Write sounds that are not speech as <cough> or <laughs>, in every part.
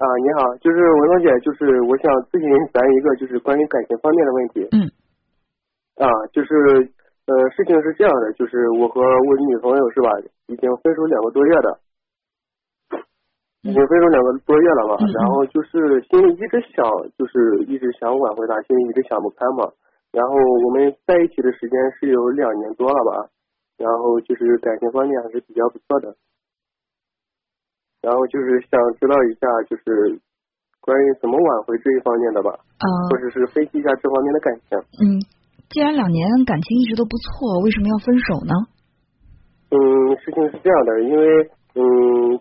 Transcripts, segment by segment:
啊，你好，就是文芳姐，就是我想咨询咱一个就是关于感情方面的问题。嗯。啊，就是呃，事情是这样的，就是我和我女朋友是吧，已经分手两个多月的，已经分手两个多月了嘛，然后就是心里一直想，就是一直想挽回她，心里一直想不开嘛。然后我们在一起的时间是有两年多了吧，然后就是感情方面还是比较不错的。然后就是想知道一下，就是关于怎么挽回这一方面的吧，或者是分析一下这方面的感情。嗯，既然两年感情一直都不错，为什么要分手呢？嗯，事情是这样的，因为嗯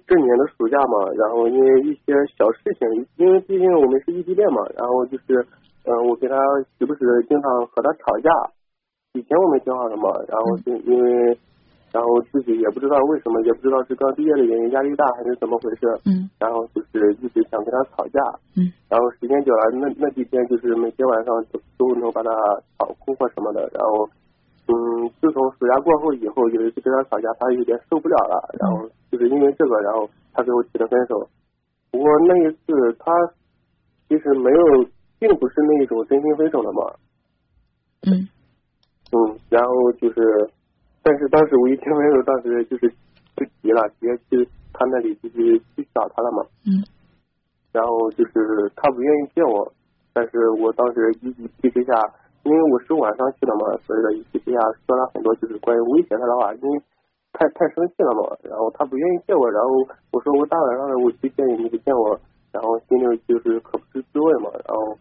这年的暑假嘛，然后因为一些小事情，因为毕竟我们是异地恋嘛，然后就是嗯我跟他时不时经常和他吵架，以前我们挺好的嘛，然后就因为。然后自己也不知道为什么，也不知道是刚毕业的原因，压力大还是怎么回事。嗯。然后就是一直想跟他吵架。嗯。然后时间久了，那那几天就是每天晚上都都能把他吵哭或什么的。然后，嗯，自从暑假过后以后，有一次跟他吵架，他有点受不了了。然后就是因为这个，然后他跟我提了分手。不过那一次他其实没有，并不是那种真心分手的嘛。嗯。嗯，然后就是。但是当时我一听分手，当时就是就急了，直接去他那里就是去找他了嘛。嗯。然后就是他不愿意见我，但是我当时一一气之下，因为我是晚上去的嘛，所以说一气之下说了很多就是关于威胁他的话，因为太太生气了嘛。然后他不愿意见我，然后我说我大晚上的我去见你，你不见我，然后心里就是可不是滋味嘛。然后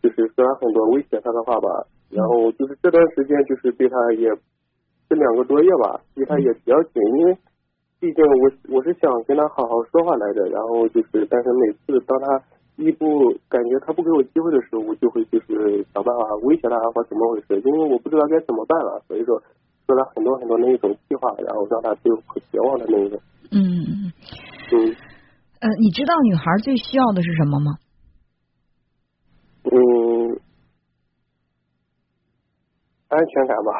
就是说了很多威胁他的话吧，然后就是这段时间就是对他也。这两个多月吧，离他也比较紧，因为毕竟我我是想跟他好好说话来着，然后就是，但是每次当他一不感觉他不给我机会的时候，我就会就是想办法威胁他或怎么回事，因为我不知道该怎么办了，所以说说了很多很多那一种计划，然后让他最后绝望的那一种。嗯嗯。呃，你知道女孩最需要的是什么吗？嗯。安全感吧。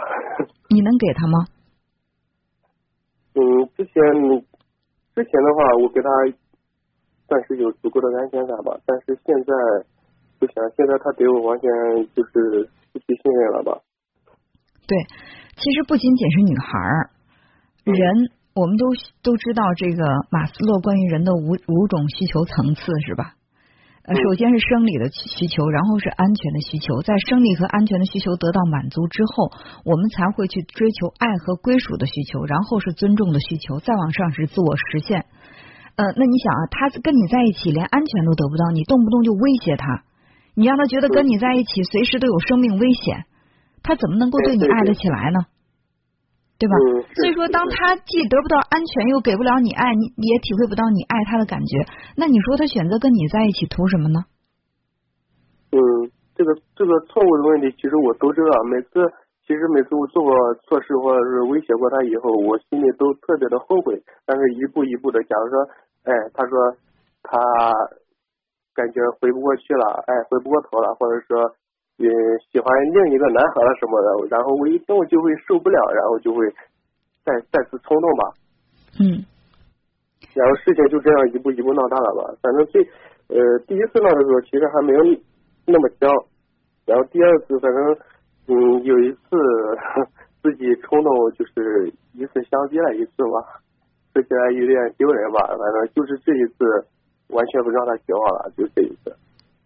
你能给他吗？嗯，之前之前的话，我给他算是有足够的安全感吧。但是现在不行，现在他对我完全就是失去信任了吧？对，其实不仅仅是女孩儿，人我们都都知道这个马斯洛关于人的五五种需求层次是吧？呃，首先是生理的需求，然后是安全的需求，在生理和安全的需求得到满足之后，我们才会去追求爱和归属的需求，然后是尊重的需求，再往上是自我实现。呃，那你想啊，他跟你在一起连安全都得不到，你动不动就威胁他，你让他觉得跟你在一起随时都有生命危险，他怎么能够对你爱得起来呢？对吧？所以说，当他既得不到安全，又给不了你爱，你也体会不到你爱他的感觉，那你说他选择跟你在一起图什么呢？嗯，这个这个错误的问题，其实我都知道。每次其实每次我做过错事或者是威胁过他以后，我心里都特别的后悔。但是一步一步的，假如说，哎，他说他感觉回不过去了，哎，回不过头了，或者说。也喜欢另一个男孩了什么的，然后我一动就会受不了，然后就会再再次冲动吧。嗯。然后事情就这样一步一步闹大了吧。反正最呃第一次闹的时候其实还没有那么僵，然后第二次反正嗯有一次 <laughs> 自己冲动就是一次相逼了一次吧，说起来有点丢人吧。反正就是这一次完全不让他绝望了，就这一次。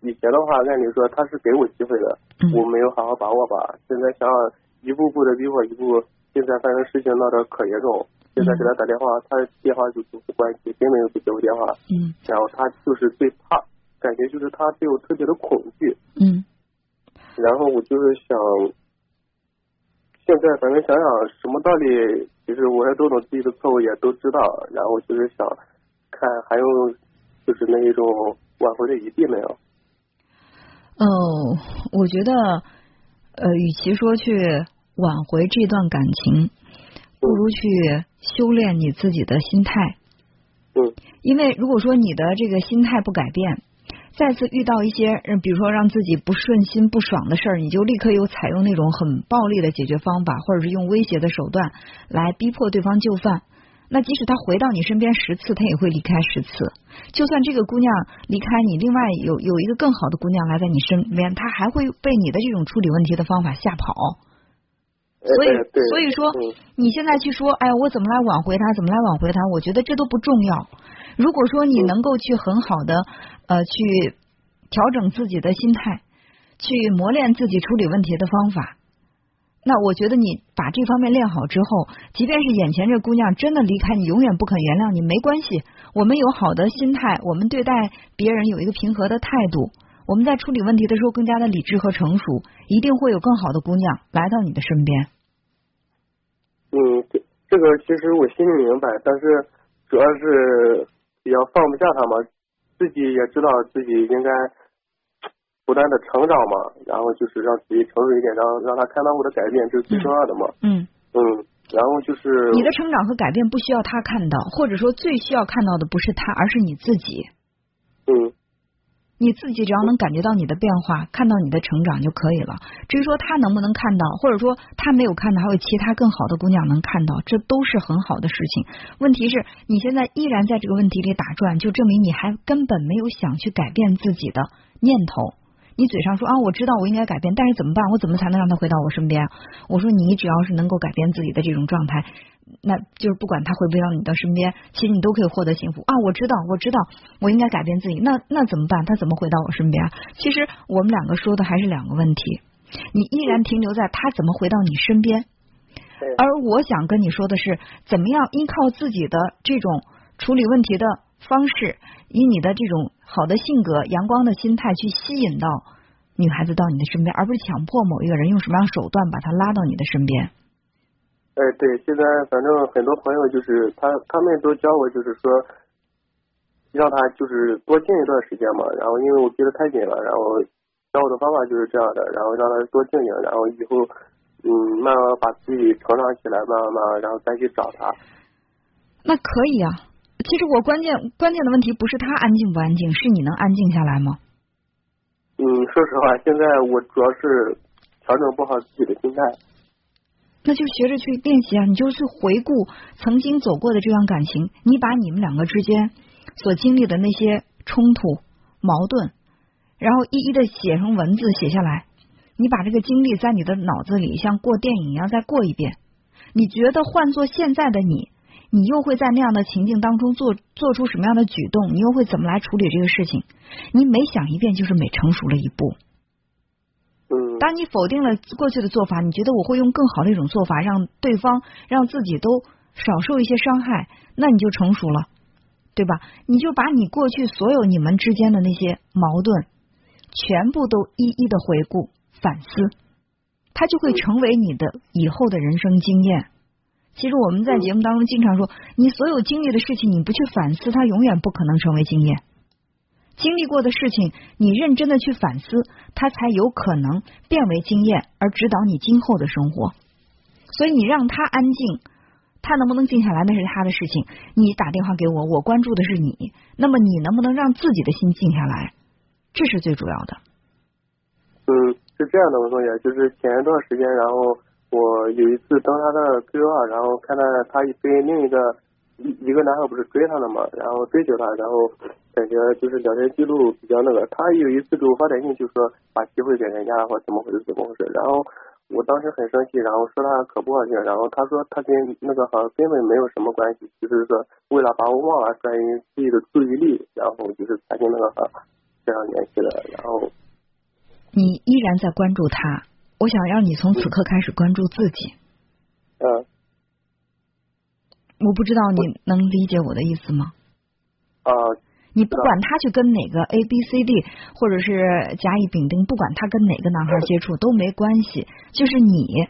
以前的话，按理说他是给我机会的，我没有好好把握吧。现在想想一步步的逼我一步，现在反正事情闹得可严重。现在给他打电话，他电话就不关机，根本就不接我电话。嗯。然后他就是最怕，感觉就是他对我特别的恐惧。嗯。然后我就是想，现在反正想想什么道理，其实我也都懂自己的错误，也都知道。然后就是想看还有就是那一种挽回的余地没有。哦，我觉得，呃，与其说去挽回这段感情，不如去修炼你自己的心态。嗯。因为如果说你的这个心态不改变，再次遇到一些，比如说让自己不顺心、不爽的事儿，你就立刻又采用那种很暴力的解决方法，或者是用威胁的手段来逼迫对方就范。那即使他回到你身边十次，他也会离开十次。就算这个姑娘离开你，另外有有一个更好的姑娘来在你身边，他还会被你的这种处理问题的方法吓跑。所以，所以说，你现在去说，哎呀，我怎么来挽回他？怎么来挽回他？我觉得这都不重要。如果说你能够去很好的呃去调整自己的心态，去磨练自己处理问题的方法。那我觉得你把这方面练好之后，即便是眼前这姑娘真的离开你，永远不肯原谅你，没关系。我们有好的心态，我们对待别人有一个平和的态度，我们在处理问题的时候更加的理智和成熟，一定会有更好的姑娘来到你的身边。嗯，这这个其实我心里明白，但是主要是比较放不下她嘛，自己也知道自己应该。不断的成长嘛，然后就是让自己成熟一点，让让他看到我的改变，这是最重要的嘛。嗯嗯，然后就是你的成长和改变不需要他看到，或者说最需要看到的不是他，而是你自己。嗯，你自己只要能感觉到你的变化，看到你的成长就可以了。至于说他能不能看到，或者说他没有看到，还有其他更好的姑娘能看到，这都是很好的事情。问题是你现在依然在这个问题里打转，就证明你还根本没有想去改变自己的念头。你嘴上说啊，我知道我应该改变，但是怎么办？我怎么才能让他回到我身边？我说你只要是能够改变自己的这种状态，那就是不管他回不回到你的身边，其实你都可以获得幸福啊！我知道，我知道，我应该改变自己。那那怎么办？他怎么回到我身边？其实我们两个说的还是两个问题，你依然停留在他怎么回到你身边，而我想跟你说的是，怎么样依靠自己的这种处理问题的。方式以你的这种好的性格、阳光的心态去吸引到女孩子到你的身边，而不是强迫某一个人用什么样手段把她拉到你的身边。哎，对，现在反正很多朋友就是他，他们都教我，就是说让他就是多静一段时间嘛。然后因为我逼得太紧了，然后教我的方法就是这样的，然后让他多静静，然后以后嗯慢慢把自己成长起来，慢慢慢慢，然后再去找他。那可以啊。其实我关键关键的问题不是他安静不安静，是你能安静下来吗？嗯，说实话，现在我主要是调整不好自己的心态。那就学着去练习啊！你就去回顾曾经走过的这段感情，你把你们两个之间所经历的那些冲突、矛盾，然后一一的写成文字写下来。你把这个经历在你的脑子里像过电影一样再过一遍。你觉得换做现在的你？你又会在那样的情境当中做做出什么样的举动？你又会怎么来处理这个事情？你每想一遍，就是每成熟了一步。嗯。当你否定了过去的做法，你觉得我会用更好的一种做法，让对方让自己都少受一些伤害，那你就成熟了，对吧？你就把你过去所有你们之间的那些矛盾，全部都一一的回顾反思，它就会成为你的以后的人生经验。其实我们在节目当中经常说，你所有经历的事情，你不去反思，它永远不可能成为经验。经历过的事情，你认真的去反思，它才有可能变为经验，而指导你今后的生活。所以你让他安静，他能不能静下来那是他的事情。你打电话给我，我关注的是你，那么你能不能让自己的心静下来，这是最主要的。嗯，是这样的，文同学，就是前一段时间，然后。我有一次登他的 QQ 号，然后看到他被另一个一一个男孩不是追他了嘛，然后追求他，然后感觉就是聊天记录比较那个。他有一次给我发短信，就说把机会给人家或怎么回事怎么回事。然后我当时很生气，然后说他可不好听。然后他说他跟那个好像根本没有什么关系，就是说为了把我忘了，转移自己的注意力，然后就是才跟那个这样联系的。然后你依然在关注他。我想让你从此刻开始关注自己。嗯。我不知道你能理解我的意思吗？啊。你不管他去跟哪个 A B C D，或者是甲乙丙丁，不管他跟哪个男孩接触都没关系，就是你，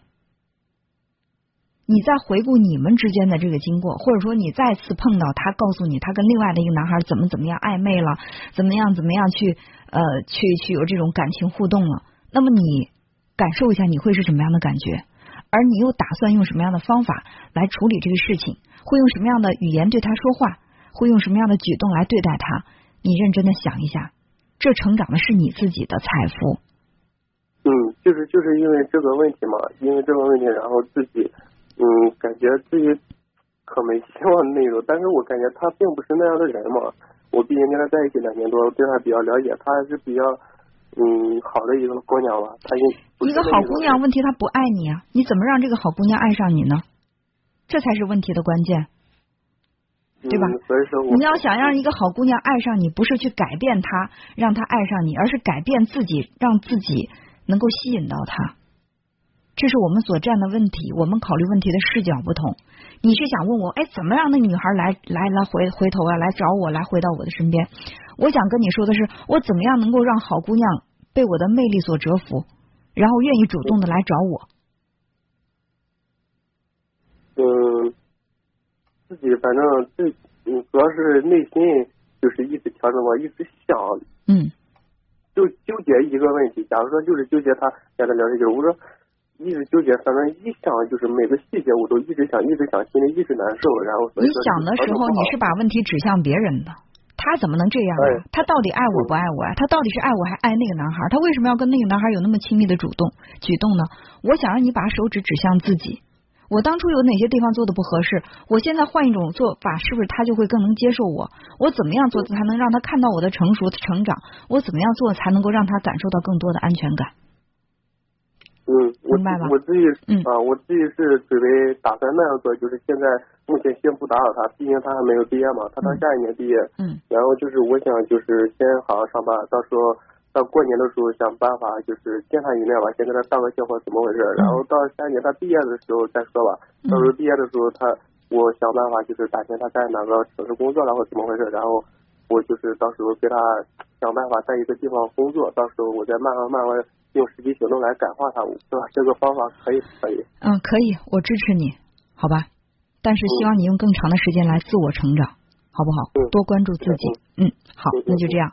你在回顾你们之间的这个经过，或者说你再次碰到他，告诉你他跟另外的一个男孩怎么怎么样暧昧了，怎么样怎么样去呃去去有这种感情互动了，那么你。感受一下你会是什么样的感觉，而你又打算用什么样的方法来处理这个事情？会用什么样的语言对他说话？会用什么样的举动来对待他？你认真的想一下，这成长的是你自己的财富。嗯，就是就是因为这个问题嘛，因为这个问题，然后自己嗯，感觉自己可没希望的那种。但是我感觉他并不是那样的人嘛。我毕竟跟他在一起两年多，对他比较了解，他还是比较嗯好的一个姑娘吧。他一个好姑娘，问题她不爱你啊？你怎么让这个好姑娘爱上你呢？这才是问题的关键。对吧？你要想让一个好姑娘爱上你，不是去改变她，让她爱上你，而是改变自己，让自己能够吸引到她。这是我们所站的问题，我们考虑问题的视角不同。你是想问我，哎，怎么让那女孩来来来回回头啊，来找我，来回到我的身边？我想跟你说的是，我怎么样能够让好姑娘被我的魅力所折服，然后愿意主动的来找我？嗯。自己反正最嗯，主要是内心就是一直调整我，一直想，嗯，就纠结一个问题。假如说就是纠结他跟他聊天，就是我说一直纠结，反正一想就是每个细节我都一直想，一直想，心里一直难受。然后你想的时候，你是把问题指向别人的，他怎么能这样啊？他到底爱我不爱我啊？他到底是爱我还爱那个男孩？他为什么要跟那个男孩有那么亲密的主动举动呢？我想让你把手指指向自己。我当初有哪些地方做的不合适？我现在换一种做法，是不是他就会更能接受我？我怎么样做才能让他看到我的成熟成长？我怎么样做才能够让他感受到更多的安全感？嗯，明白吧？我自己啊，我自己是准备打算那样做，就是现在目前先不打扰他，毕竟他还没有毕业嘛，他到下一年毕业。嗯。然后就是我想就是先好好上班，到时候。到过年的时候想办法就是见他一面吧，先跟他道个歉或怎么回事，然后到下一年他毕业的时候再说吧。到时候毕业的时候他，我想办法就是打听他在哪个城市工作然后怎么回事，然后我就是到时候给他想办法在一个地方工作，到时候我再慢慢慢慢用实际行动来感化他，对吧？这个方法可以可以。嗯，可以，我支持你，好吧？但是希望你用更长的时间来自我成长，好不好？多关注自己。嗯，好，那就这样。